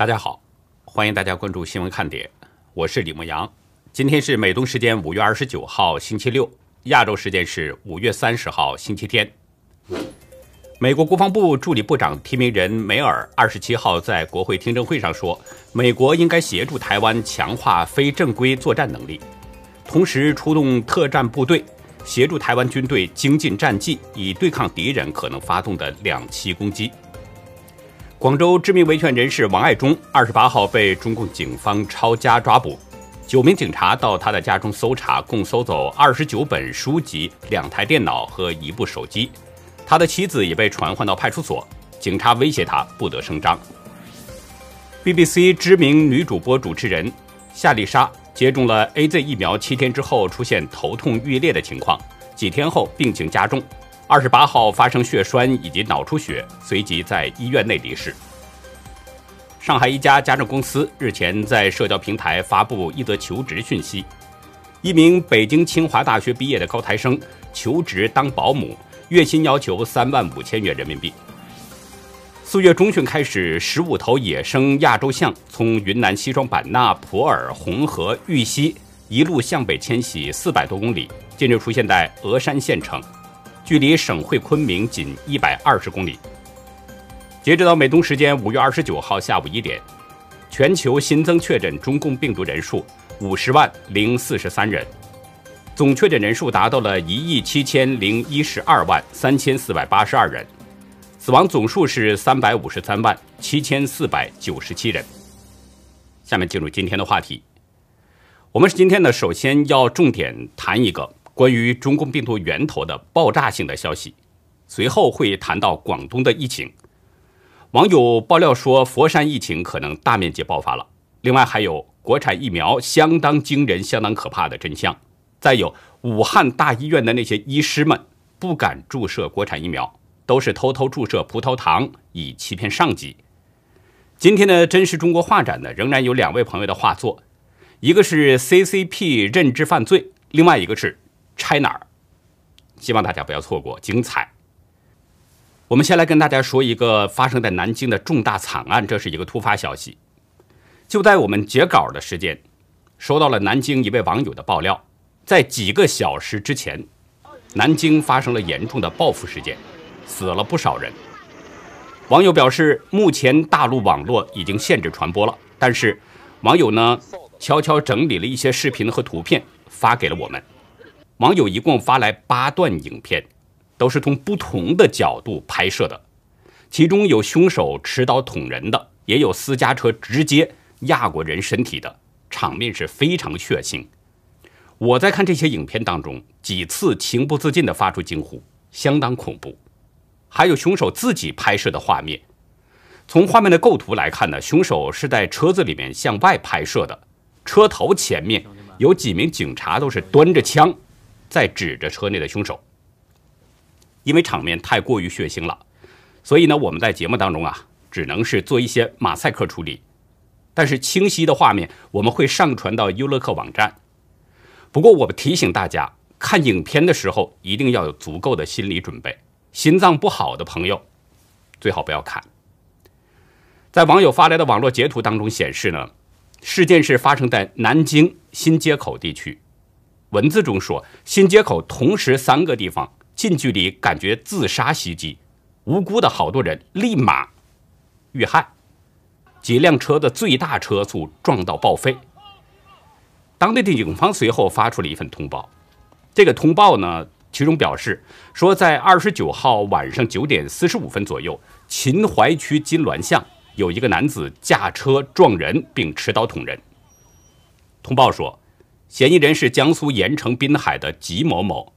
大家好，欢迎大家关注新闻看点，我是李牧阳。今天是美东时间五月二十九号星期六，亚洲时间是五月三十号星期天。美国国防部助理部长提名人梅尔二十七号在国会听证会上说，美国应该协助台湾强化非正规作战能力，同时出动特战部队协助台湾军队精进战绩，以对抗敌人可能发动的两栖攻击。广州知名维权人士王爱忠二十八号被中共警方抄家抓捕，九名警察到他的家中搜查，共搜走二十九本书籍、两台电脑和一部手机。他的妻子也被传唤到派出所，警察威胁他不得声张。BBC 知名女主播主持人夏丽莎接种了 A Z 疫苗七天之后出现头痛欲裂的情况，几天后病情加重。二十八号发生血栓以及脑出血，随即在医院内离世。上海一家家政公司日前在社交平台发布一则求职讯息：一名北京清华大学毕业的高材生求职当保姆，月薪要求三万五千元人民币。四月中旬开始，十五头野生亚洲象从云南西双版纳、普洱、红河、玉溪一路向北迁徙四百多公里，近日出现在峨山县城。距离省会昆明仅一百二十公里。截止到美东时间五月二十九号下午一点，全球新增确诊中共病毒人数五十万零四十三人，总确诊人数达到了一亿七千零一十二万三千四百八十二人，死亡总数是三百五十三万七千四百九十七人。下面进入今天的话题，我们是今天呢，首先要重点谈一个。关于中共病毒源头的爆炸性的消息，随后会谈到广东的疫情。网友爆料说，佛山疫情可能大面积爆发了。另外，还有国产疫苗相当惊人、相当可怕的真相。再有，武汉大医院的那些医师们不敢注射国产疫苗，都是偷偷注射葡萄糖以欺骗上级。今天的真实中国画展呢，仍然有两位朋友的画作，一个是 CCP 认知犯罪，另外一个是。拆哪儿？希望大家不要错过精彩。我们先来跟大家说一个发生在南京的重大惨案，这是一个突发消息。就在我们截稿的时间，收到了南京一位网友的爆料，在几个小时之前，南京发生了严重的报复事件，死了不少人。网友表示，目前大陆网络已经限制传播了，但是网友呢，悄悄整理了一些视频和图片发给了我们。网友一共发来八段影片，都是从不同的角度拍摄的，其中有凶手持刀捅人的，也有私家车直接压过人身体的，场面是非常血腥。我在看这些影片当中，几次情不自禁地发出惊呼，相当恐怖。还有凶手自己拍摄的画面，从画面的构图来看呢，凶手是在车子里面向外拍摄的，车头前面有几名警察都是端着枪。在指着车内的凶手，因为场面太过于血腥了，所以呢，我们在节目当中啊，只能是做一些马赛克处理。但是清晰的画面我们会上传到优乐客网站。不过我们提醒大家，看影片的时候一定要有足够的心理准备，心脏不好的朋友最好不要看。在网友发来的网络截图当中显示呢，事件是发生在南京新街口地区。文字中说，新街口同时三个地方近距离感觉自杀袭击，无辜的好多人立马遇害，几辆车的最大车速撞到报废。当地的警方随后发出了一份通报，这个通报呢，其中表示说，在二十九号晚上九点四十五分左右，秦淮区金銮巷有一个男子驾车撞人并持刀捅人。通报说。嫌疑人是江苏盐城滨海的吉某某。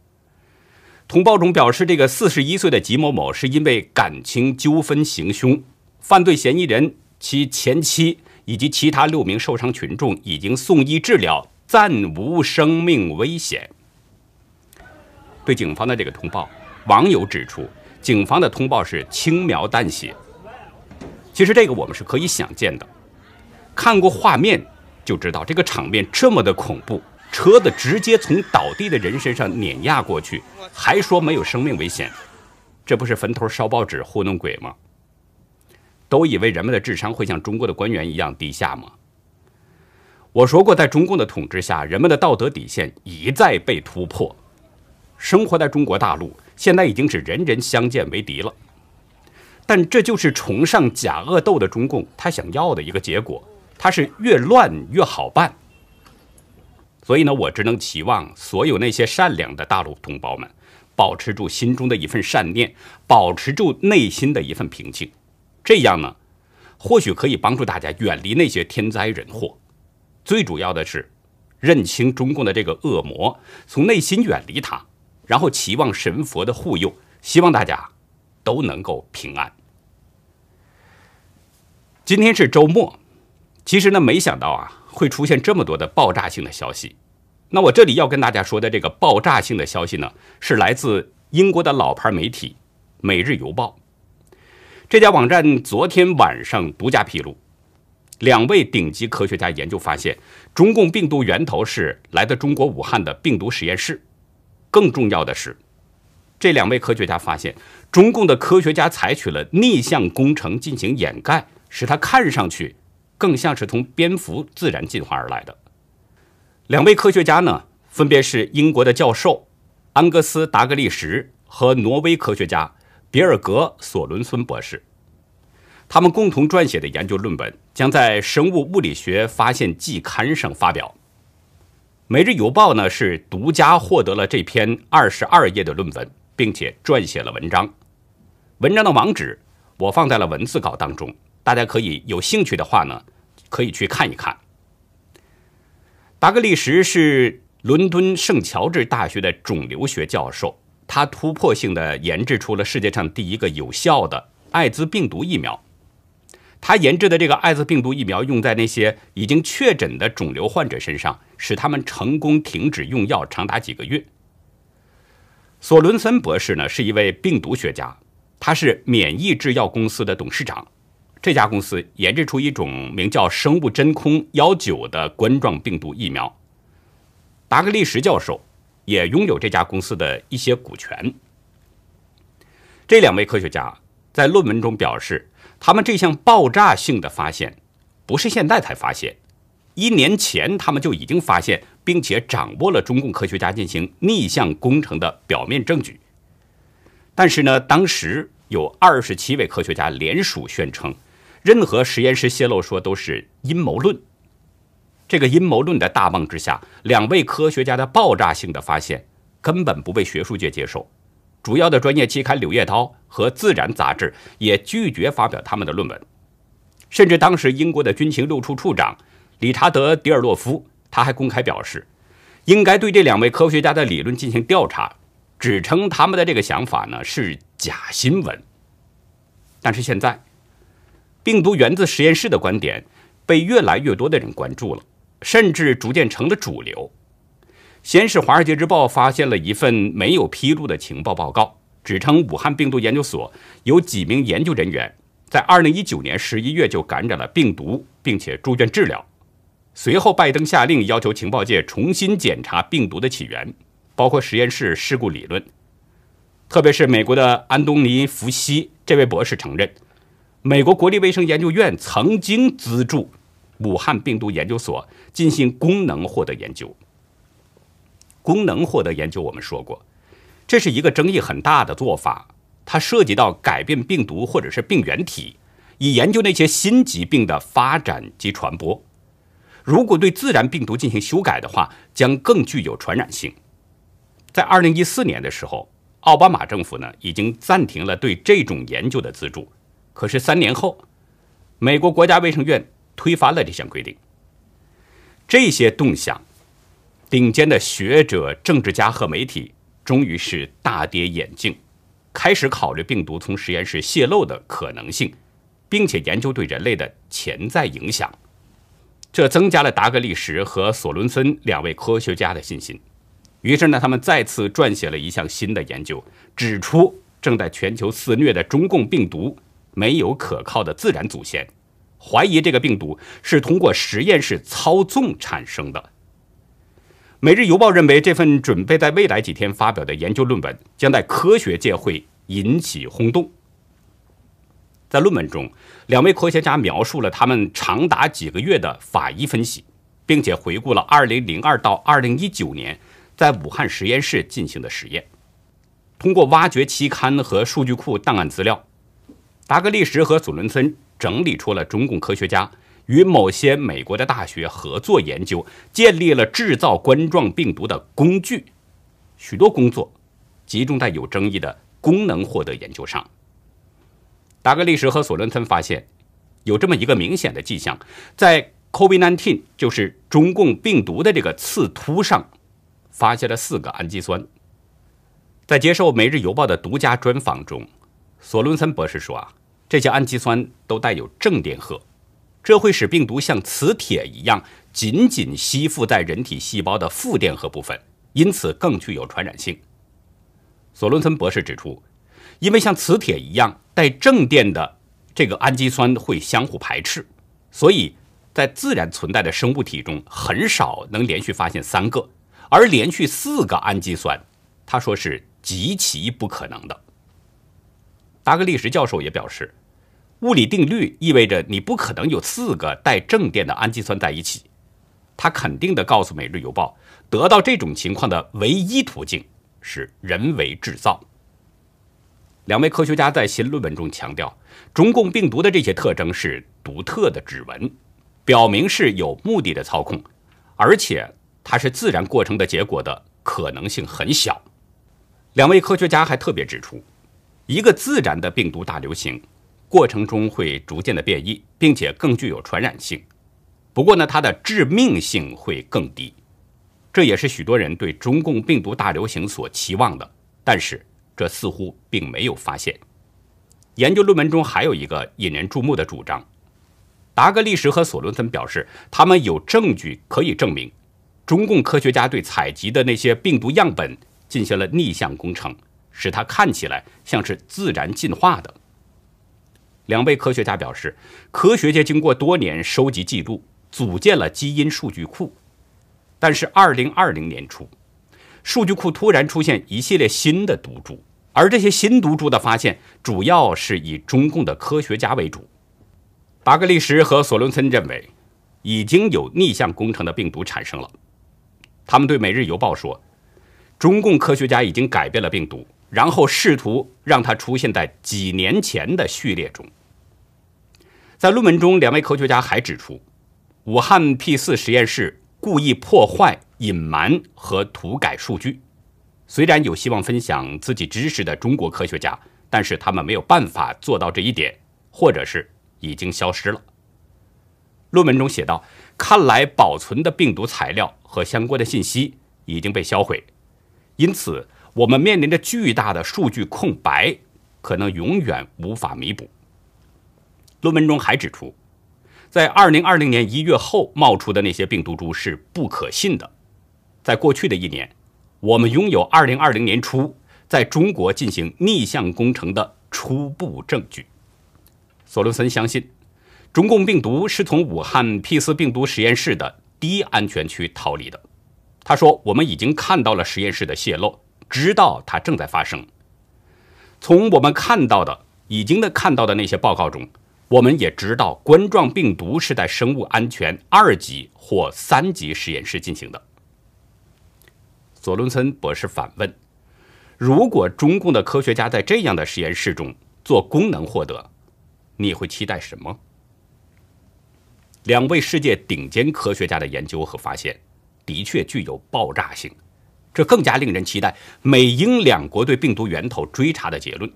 通报中表示，这个四十一岁的吉某某是因为感情纠纷行凶，犯罪嫌疑人、其前妻以及其他六名受伤群众已经送医治疗，暂无生命危险。对警方的这个通报，网友指出，警方的通报是轻描淡写。其实这个我们是可以想见的，看过画面。就知道这个场面这么的恐怖，车子直接从倒地的人身上碾压过去，还说没有生命危险，这不是坟头烧报纸糊弄鬼吗？都以为人们的智商会像中国的官员一样低下吗？我说过，在中共的统治下，人们的道德底线一再被突破。生活在中国大陆，现在已经是人人相见为敌了。但这就是崇尚假恶斗的中共他想要的一个结果，他是越乱越好办。所以呢，我只能期望所有那些善良的大陆同胞们，保持住心中的一份善念，保持住内心的一份平静。这样呢，或许可以帮助大家远离那些天灾人祸。最主要的是，认清中共的这个恶魔，从内心远离他，然后期望神佛的护佑，希望大家。都能够平安。今天是周末，其实呢，没想到啊会出现这么多的爆炸性的消息。那我这里要跟大家说的这个爆炸性的消息呢，是来自英国的老牌媒体《每日邮报》这家网站昨天晚上独家披露，两位顶级科学家研究发现，中共病毒源头是来自中国武汉的病毒实验室。更重要的是。这两位科学家发现，中共的科学家采取了逆向工程进行掩盖，使它看上去更像是从蝙蝠自然进化而来的。两位科学家呢，分别是英国的教授安格斯·达格利什和挪威科学家比尔格·索伦孙博士。他们共同撰写的研究论文将在《生物物理学发现季刊》上发表。《每日邮报》呢是独家获得了这篇二十二页的论文。并且撰写了文章，文章的网址我放在了文字稿当中，大家可以有兴趣的话呢，可以去看一看。达格利什是伦敦圣乔治大学的肿瘤学教授，他突破性的研制出了世界上第一个有效的艾滋病毒疫苗。他研制的这个艾滋病毒疫苗用在那些已经确诊的肿瘤患者身上，使他们成功停止用药长达几个月。索伦森博士呢是一位病毒学家，他是免疫制药公司的董事长。这家公司研制出一种名叫“生物真空幺九”的冠状病毒疫苗。达格利什教授也拥有这家公司的一些股权。这两位科学家在论文中表示，他们这项爆炸性的发现不是现在才发现。一年前，他们就已经发现并且掌握了中共科学家进行逆向工程的表面证据。但是呢，当时有二十七位科学家联署宣称，任何实验室泄露说都是阴谋论。这个阴谋论的大棒之下，两位科学家的爆炸性的发现根本不被学术界接受，主要的专业期刊《柳叶刀》和《自然》杂志也拒绝发表他们的论文，甚至当时英国的军情六处处长。理查德·迪尔洛夫，他还公开表示，应该对这两位科学家的理论进行调查，指称他们的这个想法呢是假新闻。但是现在，病毒源自实验室的观点被越来越多的人关注了，甚至逐渐成了主流。先是《华尔街日报》发现了一份没有披露的情报报告，指称武汉病毒研究所有几名研究人员在2019年11月就感染了病毒，并且住院治疗。随后，拜登下令要求情报界重新检查病毒的起源，包括实验室事故理论。特别是美国的安东尼·福西这位博士承认，美国国立卫生研究院曾经资助武汉病毒研究所进行功能获得研究。功能获得研究，我们说过，这是一个争议很大的做法，它涉及到改变病毒或者是病原体，以研究那些新疾病的发展及传播。如果对自然病毒进行修改的话，将更具有传染性。在二零一四年的时候，奥巴马政府呢已经暂停了对这种研究的资助。可是三年后，美国国家卫生院推翻了这项规定。这些动向，顶尖的学者、政治家和媒体终于是大跌眼镜，开始考虑病毒从实验室泄露的可能性，并且研究对人类的潜在影响。这增加了达格利什和索伦森两位科学家的信心。于是呢，他们再次撰写了一项新的研究，指出正在全球肆虐的中共病毒没有可靠的自然祖先，怀疑这个病毒是通过实验室操纵产生的。《每日邮报》认为，这份准备在未来几天发表的研究论文将在科学界会引起轰动。在论文中，两位科学家描述了他们长达几个月的法医分析，并且回顾了2002到2019年在武汉实验室进行的实验。通过挖掘期刊和数据库档案资料，达格利什和索伦森整理出了中共科学家与某些美国的大学合作研究，建立了制造冠状病毒的工具。许多工作集中在有争议的功能获得研究上。达格利什和索伦森发现，有这么一个明显的迹象，在 COVID-19 就是中共病毒的这个刺突上，发现了四个氨基酸。在接受《每日邮报》的独家专访中，索伦森博士说：“啊，这些氨基酸都带有正电荷，这会使病毒像磁铁一样紧紧吸附在人体细胞的负电荷部分，因此更具有传染性。”索伦森博士指出。因为像磁铁一样带正电的这个氨基酸会相互排斥，所以在自然存在的生物体中很少能连续发现三个，而连续四个氨基酸，他说是极其不可能的。达格利什教授也表示，物理定律意味着你不可能有四个带正电的氨基酸在一起。他肯定地告诉《每日邮报》，得到这种情况的唯一途径是人为制造。两位科学家在新论文中强调，中共病毒的这些特征是独特的指纹，表明是有目的的操控，而且它是自然过程的结果的可能性很小。两位科学家还特别指出，一个自然的病毒大流行过程中会逐渐的变异，并且更具有传染性，不过呢，它的致命性会更低。这也是许多人对中共病毒大流行所期望的，但是。这似乎并没有发现。研究论文中还有一个引人注目的主张：达格利什和索伦森表示，他们有证据可以证明，中共科学家对采集的那些病毒样本进行了逆向工程，使它看起来像是自然进化的。两位科学家表示，科学界经过多年收集记录，组建了基因数据库，但是2020年初。数据库突然出现一系列新的毒株，而这些新毒株的发现主要是以中共的科学家为主。达格利什和索伦森认为，已经有逆向工程的病毒产生了。他们对《每日邮报》说，中共科学家已经改变了病毒，然后试图让它出现在几年前的序列中。在论文中，两位科学家还指出，武汉 P 四实验室故意破坏。隐瞒和涂改数据，虽然有希望分享自己知识的中国科学家，但是他们没有办法做到这一点，或者是已经消失了。论文中写道：“看来保存的病毒材料和相关的信息已经被销毁，因此我们面临着巨大的数据空白，可能永远无法弥补。”论文中还指出，在2020年1月后冒出的那些病毒株是不可信的。在过去的一年，我们拥有2020年初在中国进行逆向工程的初步证据。索伦森相信，中共病毒是从武汉 P 四病毒实验室的低安全区逃离的。他说：“我们已经看到了实验室的泄漏，知道它正在发生。从我们看到的、已经的看到的那些报告中，我们也知道冠状病毒是在生物安全二级或三级实验室进行的。”索伦森博士反问：“如果中共的科学家在这样的实验室中做功能获得，你会期待什么？”两位世界顶尖科学家的研究和发现的确具有爆炸性，这更加令人期待美英两国对病毒源头追查的结论。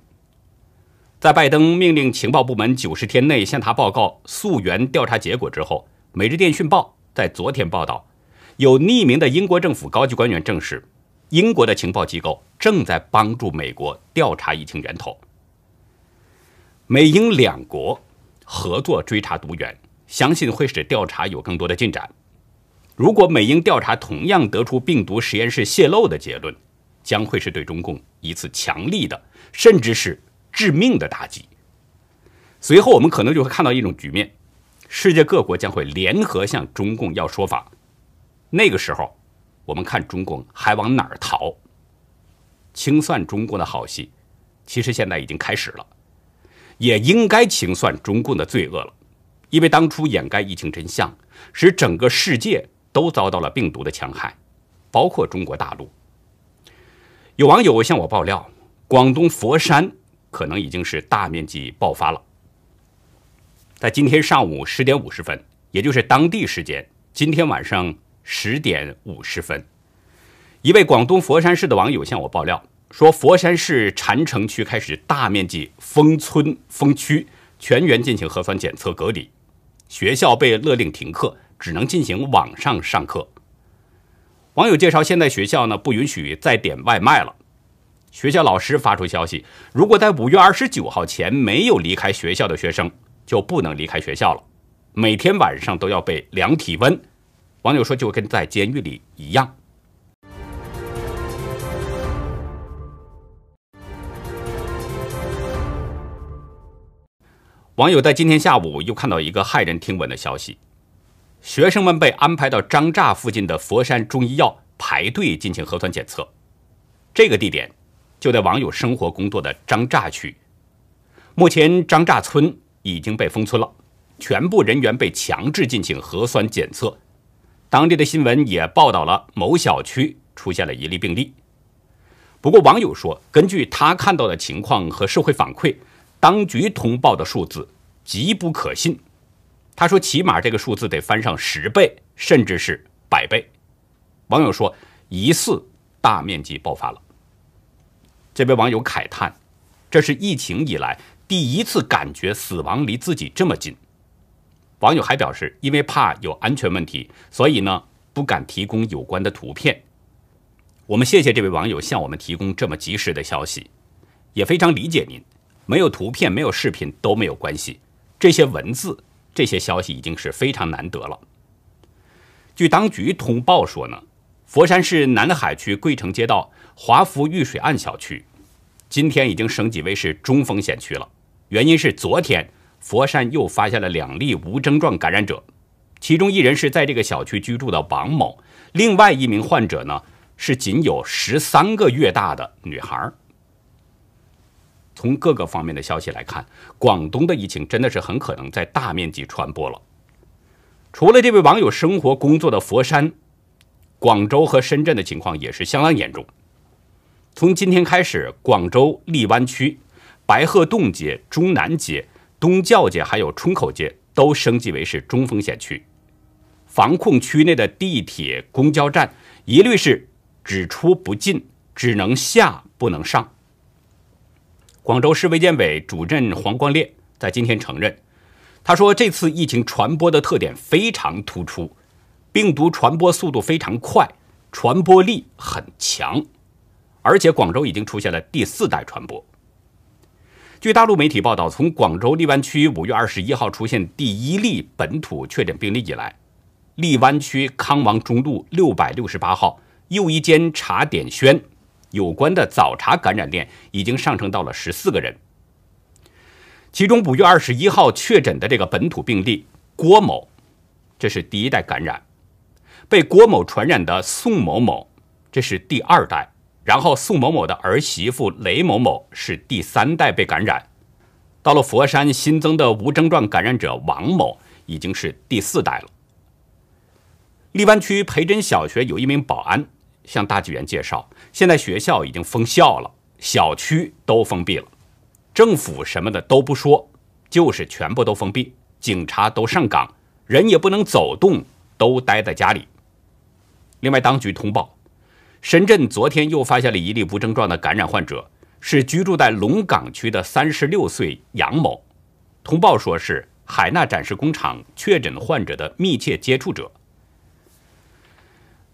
在拜登命令情报部门九十天内向他报告溯源调查结果之后，《每日电讯报》在昨天报道。有匿名的英国政府高级官员证实，英国的情报机构正在帮助美国调查疫情源头。美英两国合作追查毒源，相信会使调查有更多的进展。如果美英调查同样得出病毒实验室泄露的结论，将会是对中共一次强力的，甚至是致命的打击。随后，我们可能就会看到一种局面：世界各国将会联合向中共要说法。那个时候，我们看中共还往哪儿逃？清算中共的好戏，其实现在已经开始了。也应该清算中共的罪恶了，因为当初掩盖疫情真相，使整个世界都遭到了病毒的强害，包括中国大陆。有网友向我爆料，广东佛山可能已经是大面积爆发了。在今天上午十点五十分，也就是当地时间今天晚上十点五十分，一位广东佛山市的网友向我爆料说，佛山市禅城区开始大面积封村封区，全员进行核酸检测隔离，学校被勒令停课，只能进行网上上课。网友介绍，现在学校呢不允许再点外卖了。学校老师发出消息，如果在五月二十九号前没有离开学校的学生。就不能离开学校了，每天晚上都要被量体温。网友说，就跟在监狱里一样。网友在今天下午又看到一个骇人听闻的消息：学生们被安排到张栅附近的佛山中医药排队进行核酸检测。这个地点就在网友生活工作的张栅区。目前，张栅村。已经被封村了，全部人员被强制进行核酸检测。当地的新闻也报道了某小区出现了一例病例。不过网友说，根据他看到的情况和社会反馈，当局通报的数字极不可信。他说，起码这个数字得翻上十倍，甚至是百倍。网友说，疑似大面积爆发了。这位网友慨叹，这是疫情以来。第一次感觉死亡离自己这么近，网友还表示，因为怕有安全问题，所以呢不敢提供有关的图片。我们谢谢这位网友向我们提供这么及时的消息，也非常理解您。没有图片、没有视频都没有关系，这些文字、这些消息已经是非常难得了。据当局通报说呢，佛山市南海区桂城街道华福御水岸小区，今天已经升级为是中风险区了。原因是昨天佛山又发现了两例无症状感染者，其中一人是在这个小区居住的王某，另外一名患者呢是仅有十三个月大的女孩。从各个方面的消息来看，广东的疫情真的是很可能在大面积传播了。除了这位网友生活工作的佛山、广州和深圳的情况也是相当严重。从今天开始，广州荔湾区。白鹤洞街、中南街、东教街还有冲口街都升级为是中风险区，防控区内的地铁、公交站一律是只出不进，只能下不能上。广州市卫健委主任黄光烈在今天承认，他说这次疫情传播的特点非常突出，病毒传播速度非常快，传播力很强，而且广州已经出现了第四代传播。据大陆媒体报道，从广州荔湾区五月二十一号出现第一例本土确诊病例以来，荔湾区康王中路六百六十八号又一间茶点轩有关的早茶感染链已经上升到了十四个人。其中五月二十一号确诊的这个本土病例郭某，这是第一代感染；被郭某传染的宋某某，这是第二代。然后，宋某某的儿媳妇雷某某是第三代被感染，到了佛山新增的无症状感染者王某已经是第四代了。荔湾区培真小学有一名保安向大纪元介绍，现在学校已经封校了，小区都封闭了，政府什么的都不说，就是全部都封闭，警察都上岗，人也不能走动，都待在家里。另外，当局通报。深圳昨天又发现了一例无症状的感染患者，是居住在龙岗区的三十六岁杨某。通报说是海纳展示工厂确诊患者的密切接触者。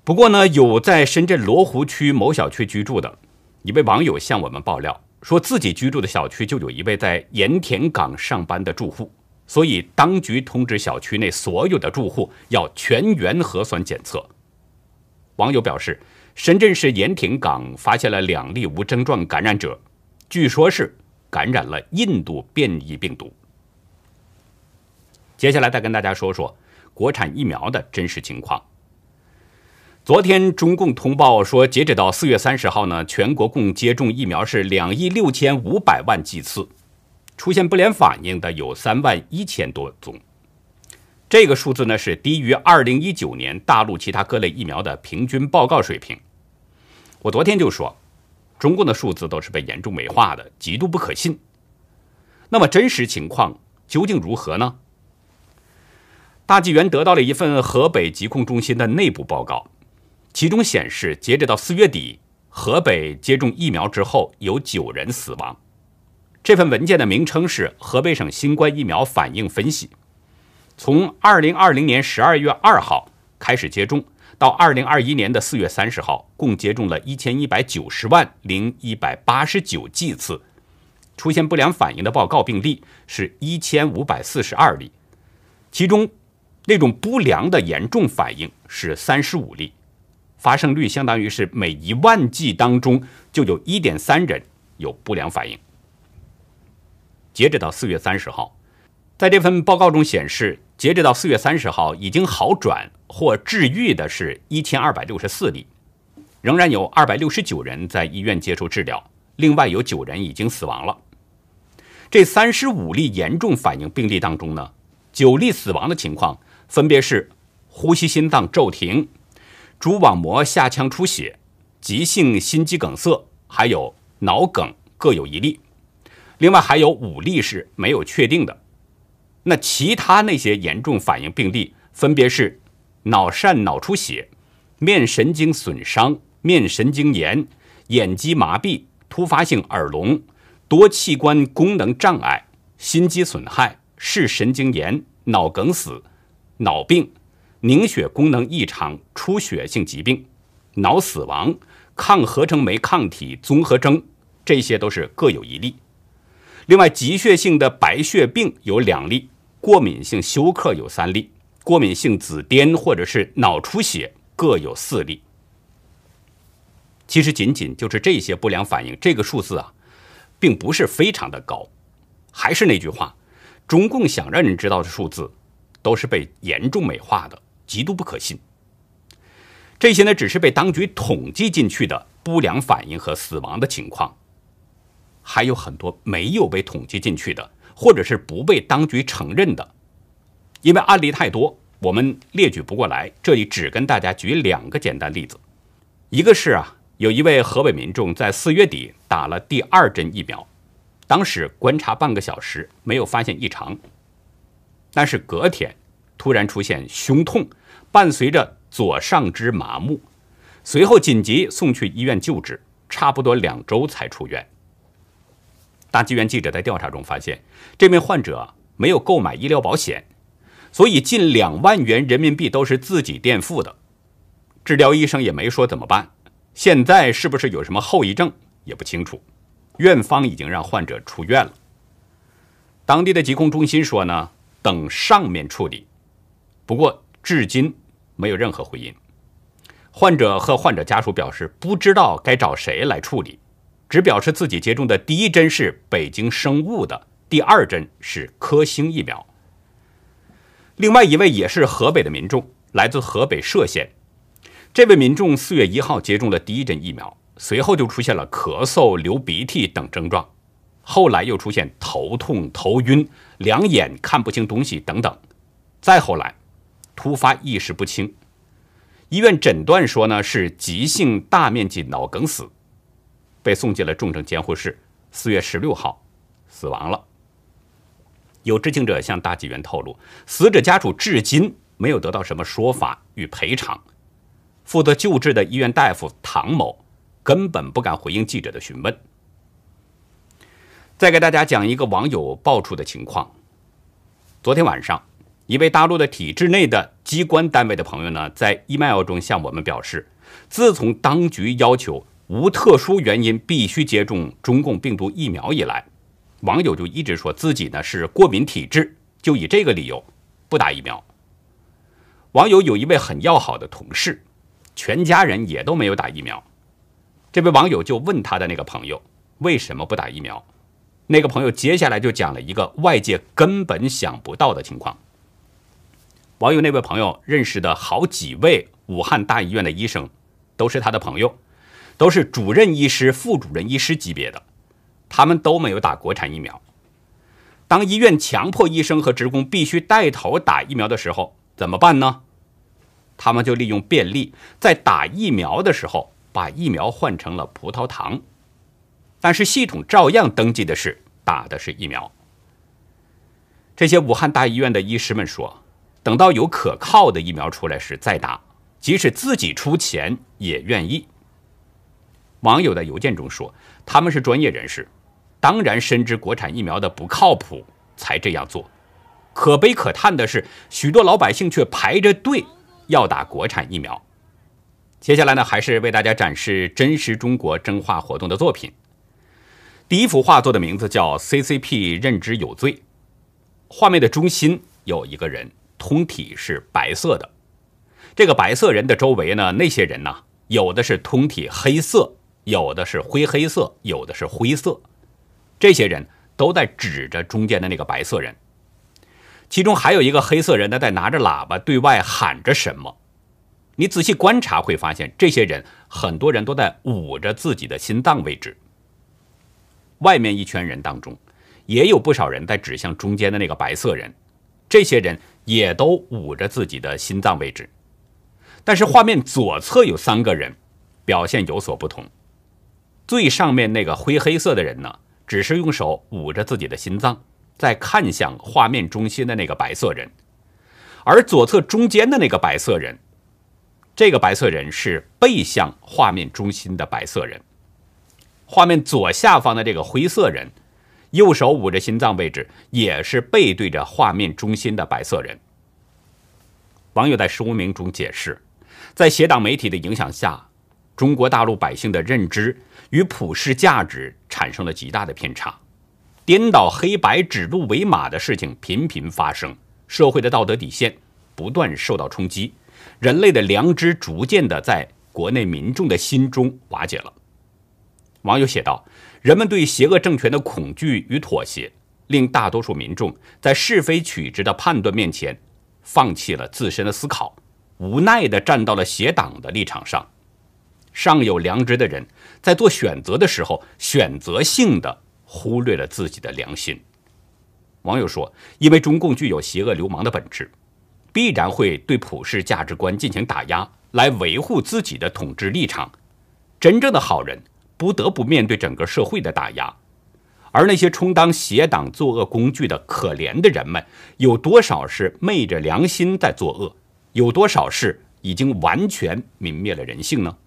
不过呢，有在深圳罗湖区某小区居住的一位网友向我们爆料，说自己居住的小区就有一位在盐田港上班的住户，所以当局通知小区内所有的住户要全员核酸检测。网友表示。深圳市盐田港发现了两例无症状感染者，据说是感染了印度变异病毒。接下来再跟大家说说国产疫苗的真实情况。昨天中共通报说，截止到四月三十号呢，全国共接种疫苗是两亿六千五百万剂次，出现不良反应的有三万一千多宗。这个数字呢是低于二零一九年大陆其他各类疫苗的平均报告水平。我昨天就说，中共的数字都是被严重美化的，极度不可信。那么真实情况究竟如何呢？大纪元得到了一份河北疾控中心的内部报告，其中显示，截止到四月底，河北接种疫苗之后有九人死亡。这份文件的名称是《河北省新冠疫苗反应分析》。从二零二零年十二月二号开始接种，到二零二一年的四月三十号，共接种了一千一百九十万零一百八十九剂次，出现不良反应的报告病例是一千五百四十二例，其中。那种不良的严重反应是三十五例，发生率相当于是每一万剂当中就有一点三人有不良反应。截止到四月三十号，在这份报告中显示，截止到四月三十号已经好转或治愈的是一千二百六十四例，仍然有二百六十九人在医院接受治疗，另外有九人已经死亡了。这三十五例严重反应病例当中呢，九例死亡的情况。分别是呼吸心脏骤停、蛛网膜下腔出血、急性心肌梗塞，还有脑梗各有一例。另外还有五例是没有确定的。那其他那些严重反应病例分别是脑疝脑出血、面神经损伤、面神经炎、眼肌麻痹、突发性耳聋、多器官功能障碍、心肌损害、视神经炎、脑梗死。脑病、凝血功能异常、出血性疾病、脑死亡、抗合成酶抗体综合征，这些都是各有一例。另外，急血性的白血病有两例，过敏性休克有三例，过敏性紫癜或者是脑出血各有四例。其实，仅仅就是这些不良反应，这个数字啊，并不是非常的高。还是那句话，中共想让人知道的数字。都是被严重美化的，极度不可信。这些呢，只是被当局统计进去的不良反应和死亡的情况，还有很多没有被统计进去的，或者是不被当局承认的。因为案例太多，我们列举不过来，这里只跟大家举两个简单例子。一个是啊，有一位河北民众在四月底打了第二针疫苗，当时观察半个小时没有发现异常。但是隔天，突然出现胸痛，伴随着左上肢麻木，随后紧急送去医院救治，差不多两周才出院。大纪元记者在调查中发现，这名患者没有购买医疗保险，所以近两万元人民币都是自己垫付的。治疗医生也没说怎么办，现在是不是有什么后遗症也不清楚。院方已经让患者出院了。当地的疾控中心说呢。等上面处理，不过至今没有任何回音。患者和患者家属表示不知道该找谁来处理，只表示自己接种的第一针是北京生物的，第二针是科兴疫苗。另外一位也是河北的民众，来自河北涉县。这位民众四月一号接种了第一针疫苗，随后就出现了咳嗽、流鼻涕等症状。后来又出现头痛、头晕、两眼看不清东西等等，再后来突发意识不清，医院诊断说呢是急性大面积脑梗死，被送进了重症监护室。四月十六号死亡了。有知情者向大纪元透露，死者家属至今没有得到什么说法与赔偿。负责救治的医院大夫唐某根本不敢回应记者的询问。再给大家讲一个网友爆出的情况。昨天晚上，一位大陆的体制内的机关单位的朋友呢，在 email 中向我们表示，自从当局要求无特殊原因必须接种中共病毒疫苗以来，网友就一直说自己呢是过敏体质，就以这个理由不打疫苗。网友有一位很要好的同事，全家人也都没有打疫苗。这位网友就问他的那个朋友为什么不打疫苗。那个朋友接下来就讲了一个外界根本想不到的情况。网友那位朋友认识的好几位武汉大医院的医生，都是他的朋友，都是主任医师、副主任医师级别的，他们都没有打国产疫苗。当医院强迫医生和职工必须带头打疫苗的时候，怎么办呢？他们就利用便利，在打疫苗的时候把疫苗换成了葡萄糖，但是系统照样登记的是打的是疫苗。这些武汉大医院的医师们说，等到有可靠的疫苗出来时再打，即使自己出钱也愿意。网友在邮件中说，他们是专业人士。当然深知国产疫苗的不靠谱，才这样做。可悲可叹的是，许多老百姓却排着队要打国产疫苗。接下来呢，还是为大家展示真实中国真画活动的作品。第一幅画作的名字叫 “CCP 认知有罪”。画面的中心有一个人，通体是白色的。这个白色人的周围呢，那些人呢，有的是通体黑色，有的是灰黑色，有的是灰色。这些人都在指着中间的那个白色人，其中还有一个黑色人呢，在拿着喇叭对外喊着什么。你仔细观察会发现，这些人很多人都在捂着自己的心脏位置。外面一圈人当中，也有不少人在指向中间的那个白色人，这些人也都捂着自己的心脏位置。但是画面左侧有三个人，表现有所不同。最上面那个灰黑色的人呢？只是用手捂着自己的心脏，在看向画面中心的那个白色人，而左侧中间的那个白色人，这个白色人是背向画面中心的白色人。画面左下方的这个灰色人，右手捂着心脏位置，也是背对着画面中心的白色人。网友在说明中解释，在邪党媒体的影响下，中国大陆百姓的认知。与普世价值产生了极大的偏差，颠倒黑白、指鹿为马的事情频频发生，社会的道德底线不断受到冲击，人类的良知逐渐的在国内民众的心中瓦解了。网友写道：“人们对邪恶政权的恐惧与妥协，令大多数民众在是非曲直的判断面前，放弃了自身的思考，无奈的站到了邪党的立场上。”尚有良知的人，在做选择的时候，选择性的忽略了自己的良心。网友说：“因为中共具有邪恶流氓的本质，必然会对普世价值观进行打压，来维护自己的统治立场。真正的好人不得不面对整个社会的打压，而那些充当邪党作恶工具的可怜的人们，有多少是昧着良心在作恶？有多少是已经完全泯灭了人性呢？”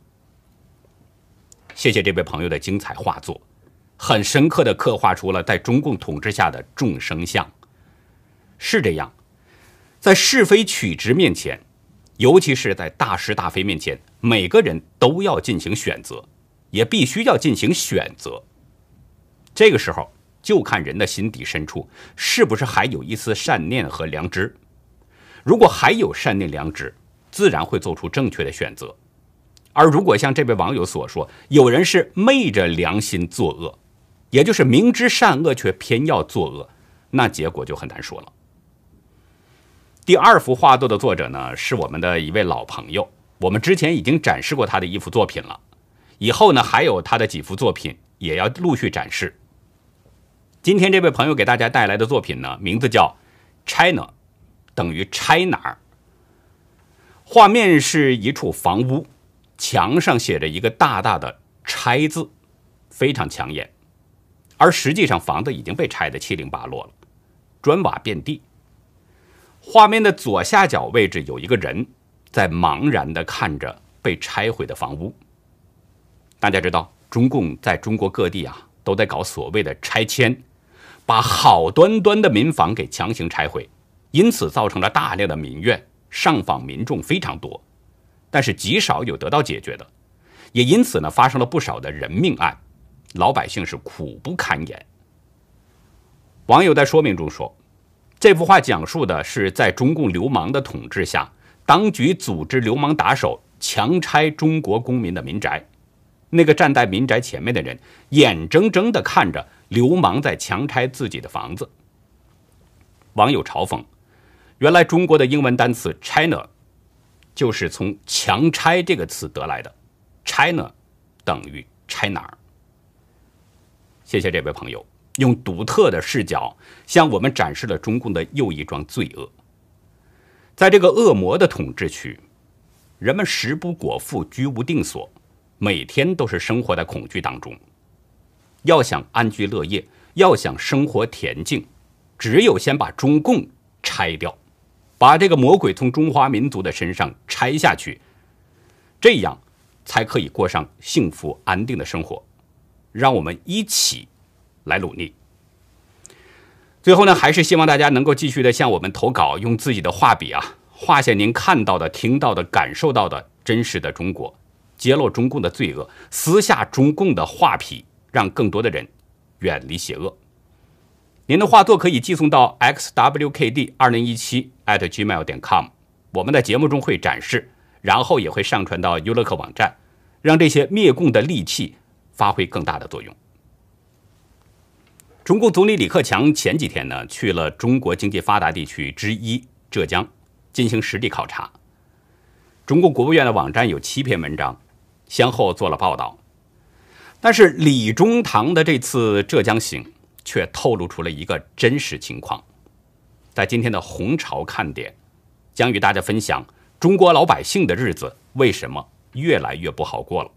谢谢这位朋友的精彩画作，很深刻的刻画出了在中共统治下的众生相。是这样，在是非曲直面前，尤其是在大是大非面前，每个人都要进行选择，也必须要进行选择。这个时候，就看人的心底深处是不是还有一丝善念和良知。如果还有善念良知，自然会做出正确的选择。而如果像这位网友所说，有人是昧着良心作恶，也就是明知善恶却偏要作恶，那结果就很难说了。第二幅画作的作者呢，是我们的一位老朋友，我们之前已经展示过他的一幅作品了，以后呢还有他的几幅作品也要陆续展示。今天这位朋友给大家带来的作品呢，名字叫 “China”，等于拆哪儿？画面是一处房屋。墙上写着一个大大的“拆”字，非常抢眼。而实际上，房子已经被拆得七零八落了，砖瓦遍地。画面的左下角位置有一个人在茫然地看着被拆毁的房屋。大家知道，中共在中国各地啊都在搞所谓的拆迁，把好端端的民房给强行拆毁，因此造成了大量的民怨，上访民众非常多。但是极少有得到解决的，也因此呢发生了不少的人命案，老百姓是苦不堪言。网友在说明中说，这幅画讲述的是在中共流氓的统治下，当局组织流氓打手强拆中国公民的民宅，那个站在民宅前面的人眼睁睁地看着流氓在强拆自己的房子。网友嘲讽，原来中国的英文单词 China。就是从“强拆”这个词得来的，China 等于拆哪儿？谢谢这位朋友，用独特的视角向我们展示了中共的又一桩罪恶。在这个恶魔的统治区，人们食不果腹，居无定所，每天都是生活在恐惧当中。要想安居乐业，要想生活恬静，只有先把中共拆掉，把这个魔鬼从中华民族的身上拆下去，这样才可以过上幸福安定的生活。让我们一起来努力。最后呢，还是希望大家能够继续的向我们投稿，用自己的画笔啊，画下您看到的、听到的、感受到的真实的中国，揭露中共的罪恶，撕下中共的画皮，让更多的人远离邪恶。您的画作可以寄送到 xwkd 二零一七 at gmail 点 com，我们的节目中会展示，然后也会上传到优乐客网站，让这些灭共的利器发挥更大的作用。中共总理李克强前几天呢去了中国经济发达地区之一浙江进行实地考察。中共国务院的网站有七篇文章，先后做了报道。但是李中堂的这次浙江行却透露出了一个真实情况。在今天的红潮看点，将与大家分享中国老百姓的日子为什么越来越不好过了。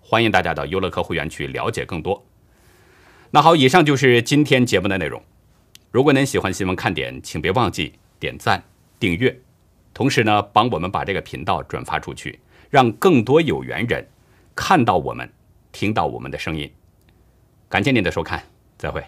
欢迎大家到优乐客会员去了解更多。那好，以上就是今天节目的内容。如果您喜欢新闻看点，请别忘记点赞、订阅，同时呢，帮我们把这个频道转发出去，让更多有缘人看到我们、听到我们的声音。感谢您的收看，再会。